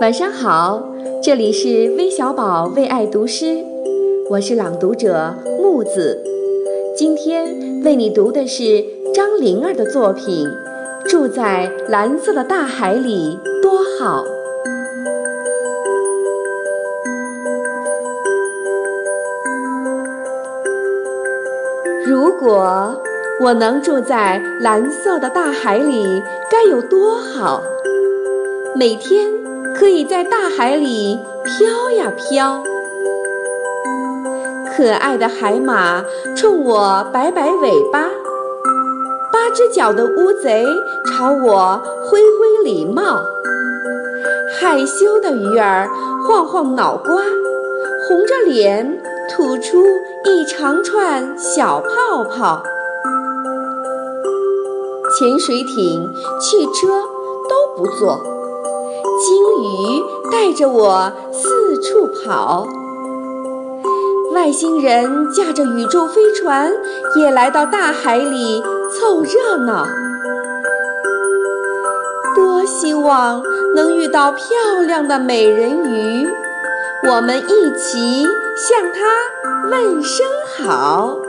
晚上好，这里是微小宝为爱读诗，我是朗读者木子。今天为你读的是张灵儿的作品《住在蓝色的大海里多好》。如果我能住在蓝色的大海里，该有多好！每天。可以在大海里飘呀飘，可爱的海马冲我摆摆尾巴，八只脚的乌贼朝我挥挥礼帽，害羞的鱼儿晃晃脑瓜，红着脸吐出一长串小泡泡，潜水艇、汽车都不坐。鲸鱼带着我四处跑，外星人驾着宇宙飞船也来到大海里凑热闹。多希望能遇到漂亮的美人鱼，我们一起向它问声好。